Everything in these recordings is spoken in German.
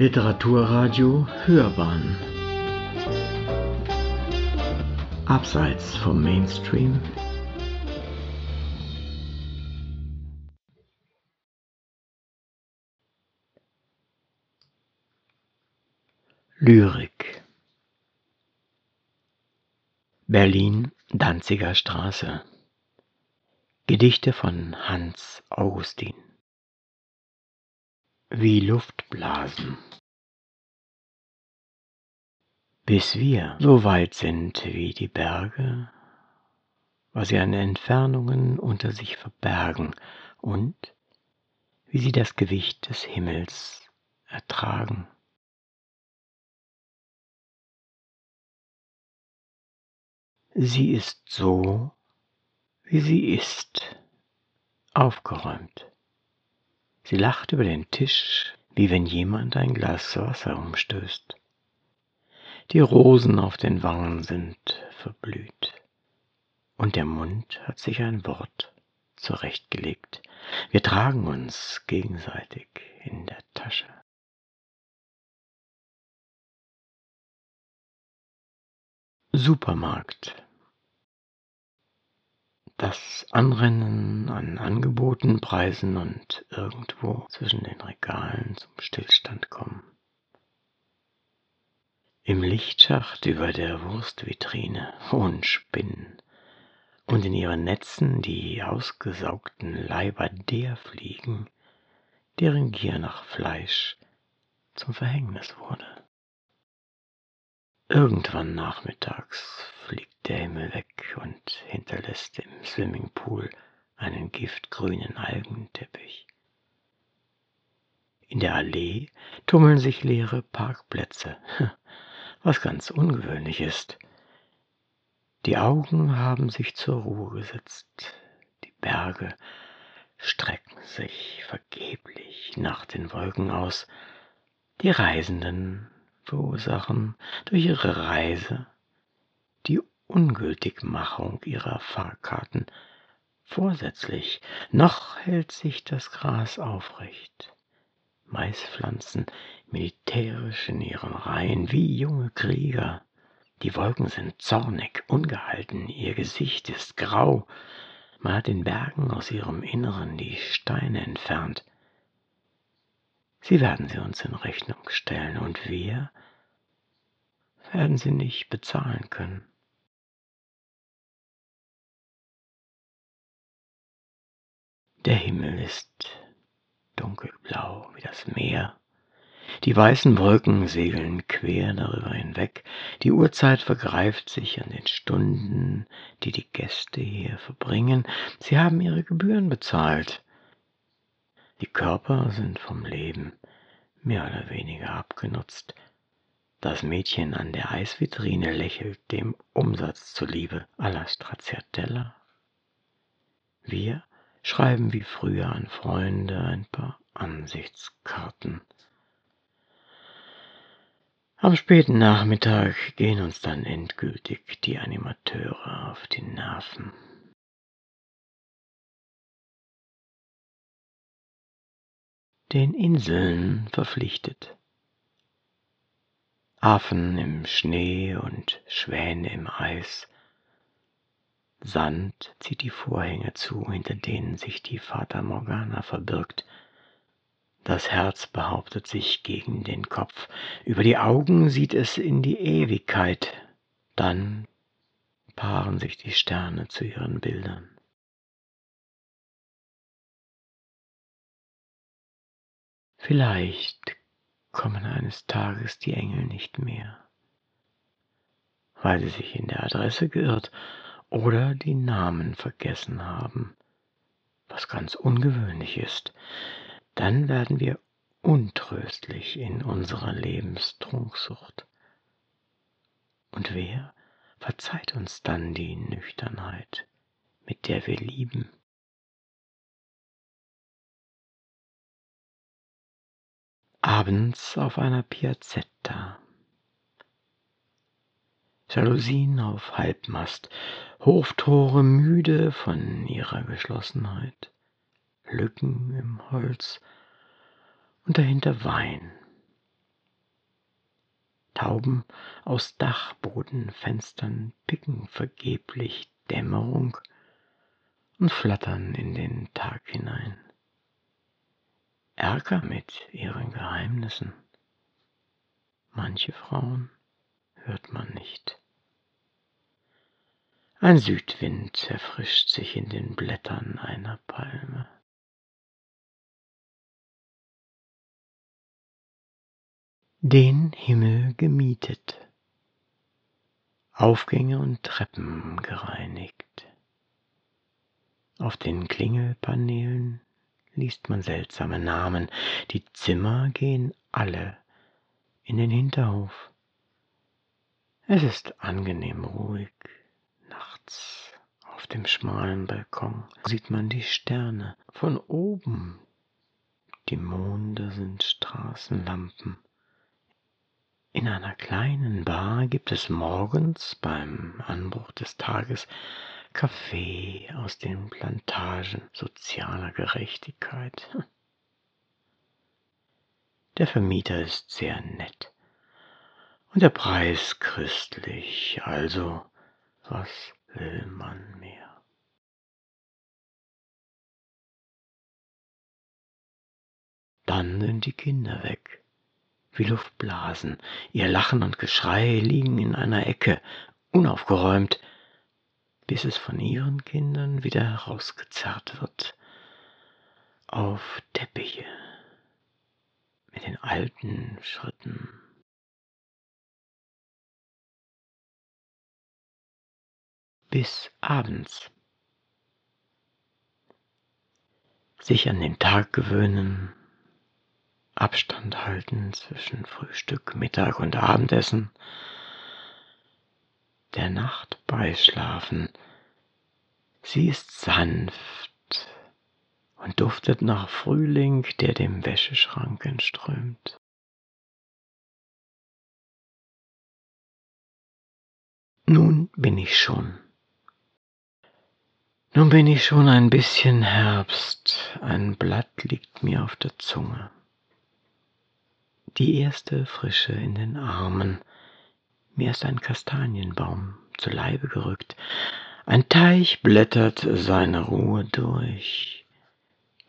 Literaturradio Hörbahn. Abseits vom Mainstream. Lyrik. Berlin Danziger Straße. Gedichte von Hans Augustin Wie Luftblasen Bis wir so weit sind wie die Berge, was sie an Entfernungen unter sich verbergen und wie sie das Gewicht des Himmels ertragen. Sie ist so, wie sie ist, aufgeräumt. Sie lacht über den Tisch, wie wenn jemand ein Glas Wasser umstößt. Die Rosen auf den Wangen sind verblüht. Und der Mund hat sich ein Wort zurechtgelegt. Wir tragen uns gegenseitig in der Tasche. Supermarkt das Anrennen an Angeboten, Preisen und irgendwo zwischen den Regalen zum Stillstand kommen. Im Lichtschacht über der Wurstvitrine hohen Spinnen und in ihren Netzen die ausgesaugten Leiber der fliegen, deren Gier nach Fleisch zum Verhängnis wurde. Irgendwann nachmittags fliegt der Himmel weg und hinterlässt im Swimmingpool einen giftgrünen Algenteppich. In der Allee tummeln sich leere Parkplätze, was ganz ungewöhnlich ist. Die Augen haben sich zur Ruhe gesetzt, die Berge strecken sich vergeblich nach den Wolken aus, die Reisenden verursachen durch ihre Reise Ungültigmachung ihrer Fahrkarten. Vorsätzlich, noch hält sich das Gras aufrecht. Maispflanzen militärisch in ihren Reihen wie junge Krieger. Die Wolken sind zornig, ungehalten, ihr Gesicht ist grau. Man hat den Bergen aus ihrem Inneren die Steine entfernt. Sie werden sie uns in Rechnung stellen und wir werden sie nicht bezahlen können. Der Himmel ist dunkelblau wie das Meer. Die weißen Wolken segeln quer darüber hinweg. Die Uhrzeit vergreift sich an den Stunden, die die Gäste hier verbringen. Sie haben ihre Gebühren bezahlt. Die Körper sind vom Leben mehr oder weniger abgenutzt. Das Mädchen an der Eisvitrine lächelt dem Umsatz zuliebe alla Stracciatella. Wir schreiben wie früher an Freunde ein paar Ansichtskarten. Am späten Nachmittag gehen uns dann endgültig die Animateure auf die Nerven. Den Inseln verpflichtet. Affen im Schnee und Schwäne im Eis. Sand zieht die Vorhänge zu, hinter denen sich die Fata Morgana verbirgt. Das Herz behauptet sich gegen den Kopf, über die Augen sieht es in die Ewigkeit, dann paaren sich die Sterne zu ihren Bildern. Vielleicht kommen eines Tages die Engel nicht mehr, weil sie sich in der Adresse geirrt oder die Namen vergessen haben, was ganz ungewöhnlich ist, dann werden wir untröstlich in unserer Lebenstrunksucht. Und wer verzeiht uns dann die Nüchternheit, mit der wir lieben? Abends auf einer Piazzetta Jalousien auf Halbmast, Hoftore müde von ihrer Geschlossenheit, Lücken im Holz und dahinter Wein, Tauben aus Dachbodenfenstern picken vergeblich Dämmerung und flattern in den Tag hinein. Ärger mit ihren Geheimnissen. Manche Frauen hört man nicht. Ein Südwind erfrischt sich in den Blättern einer Palme. Den Himmel gemietet, Aufgänge und Treppen gereinigt. Auf den Klingelpaneelen liest man seltsame Namen. Die Zimmer gehen alle in den Hinterhof. Es ist angenehm ruhig. Nachts auf dem schmalen Balkon sieht man die Sterne von oben. Die Monde sind Straßenlampen. In einer kleinen Bar gibt es morgens beim Anbruch des Tages Kaffee aus den Plantagen sozialer Gerechtigkeit. Der Vermieter ist sehr nett und der Preis christlich, also was will man mehr? Dann sind die Kinder weg, wie Luftblasen. Ihr Lachen und Geschrei liegen in einer Ecke, unaufgeräumt, bis es von ihren Kindern wieder herausgezerrt wird auf Teppiche mit den alten Schritten. Bis abends. Sich an den Tag gewöhnen, Abstand halten zwischen Frühstück, Mittag und Abendessen, der Nacht beischlafen. Sie ist sanft und duftet nach Frühling, der dem Wäscheschrank entströmt. Nun bin ich schon nun bin ich schon ein bisschen Herbst, ein Blatt liegt mir auf der Zunge. Die erste Frische in den Armen, mir ist ein Kastanienbaum zu Leibe gerückt, ein Teich blättert seine Ruhe durch,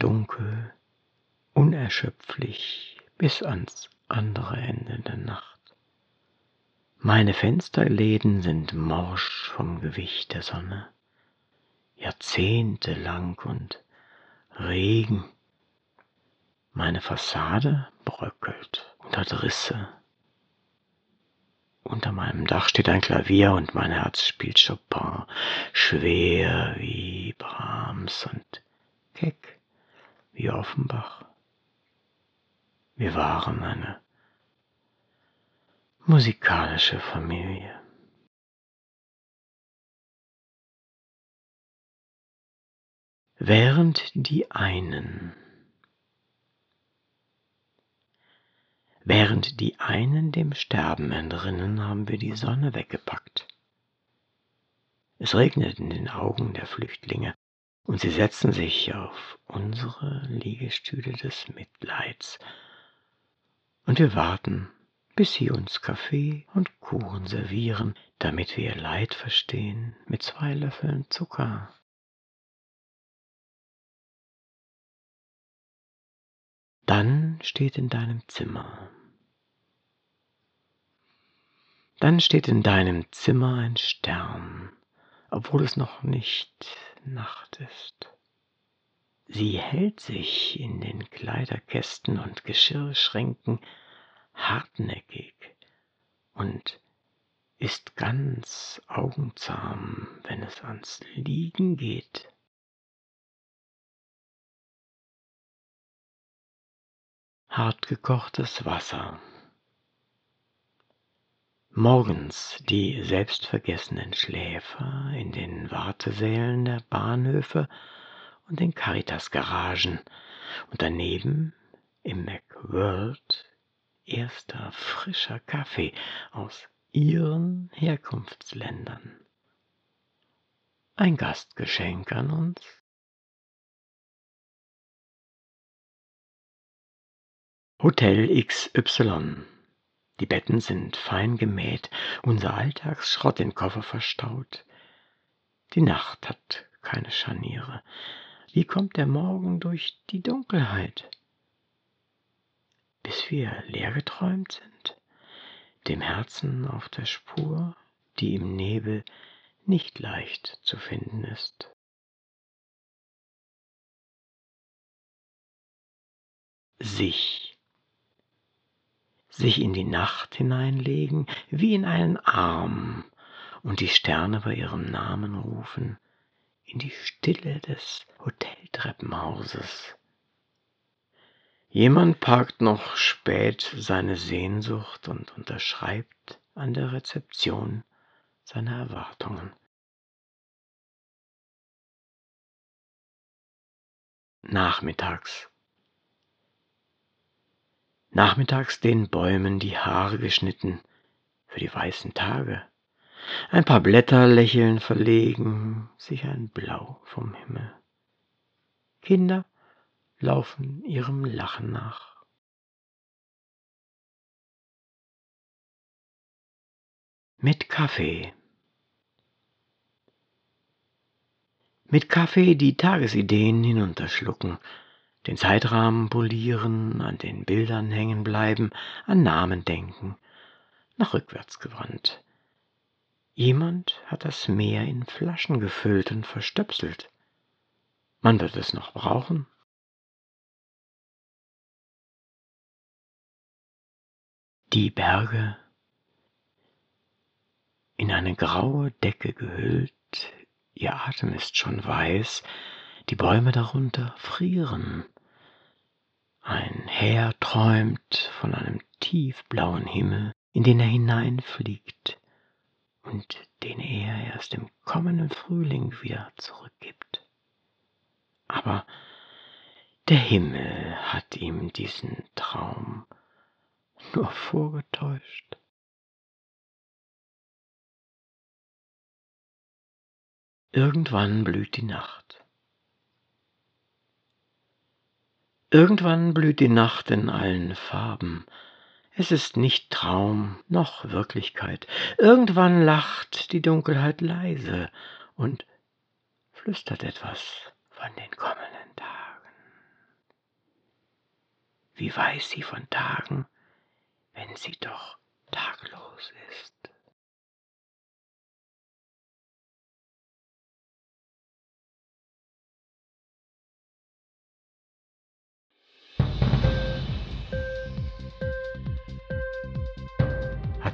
dunkel, unerschöpflich bis ans andere Ende der Nacht. Meine Fensterläden sind morsch vom Gewicht der Sonne jahrzehntelang und Regen. Meine Fassade bröckelt und hat Risse. Unter meinem Dach steht ein Klavier und mein Herz spielt Chopin, schwer wie Brahms und keck wie Offenbach. Wir waren eine musikalische Familie. Während die einen Während die einen dem Sterben entrinnen, haben wir die Sonne weggepackt. Es regnet in den Augen der Flüchtlinge, und sie setzen sich auf unsere Liegestühle des Mitleids. Und wir warten, bis sie uns Kaffee und Kuchen servieren, damit wir ihr Leid verstehen mit zwei Löffeln Zucker. Dann steht in deinem Zimmer. Dann steht in deinem Zimmer ein Stern, obwohl es noch nicht Nacht ist. Sie hält sich in den Kleiderkästen und Geschirrschränken hartnäckig und ist ganz augenzahm, wenn es ans Liegen geht. Hartgekochtes Wasser. Morgens die selbstvergessenen Schläfer in den Wartesälen der Bahnhöfe und den Caritas-Garagen und daneben im McWorld erster frischer Kaffee aus ihren Herkunftsländern. Ein Gastgeschenk an uns Hotel XY Die Betten sind fein gemäht, unser Alltagsschrott in Koffer verstaut. Die Nacht hat keine Scharniere. Wie kommt der Morgen durch die Dunkelheit? Bis wir leer geträumt sind, dem Herzen auf der Spur, die im Nebel nicht leicht zu finden ist. Sich sich in die Nacht hineinlegen, wie in einen Arm, und die Sterne bei ihrem Namen rufen, in die Stille des Hoteltreppenhauses. Jemand parkt noch spät seine Sehnsucht und unterschreibt an der Rezeption seine Erwartungen. Nachmittags nachmittags den Bäumen die Haare geschnitten für die weißen Tage. Ein paar Blätter lächeln verlegen, sich ein Blau vom Himmel. Kinder laufen ihrem Lachen nach. Mit Kaffee. Mit Kaffee die Tagesideen hinunterschlucken, den Zeitrahmen polieren, an den Bildern hängen bleiben, an Namen denken, nach rückwärts gewandt. Jemand hat das Meer in Flaschen gefüllt und verstöpselt. Man wird es noch brauchen. Die Berge in eine graue Decke gehüllt, ihr Atem ist schon weiß, die Bäume darunter frieren. Ein Herr träumt von einem tiefblauen Himmel, in den er hineinfliegt und den er erst im kommenden Frühling wieder zurückgibt. Aber der Himmel hat ihm diesen Traum nur vorgetäuscht. Irgendwann blüht die Nacht. Irgendwann blüht die Nacht in allen Farben. Es ist nicht Traum noch Wirklichkeit. Irgendwann lacht die Dunkelheit leise und flüstert etwas von den kommenden Tagen. Wie weiß sie von Tagen, wenn sie doch taglos ist?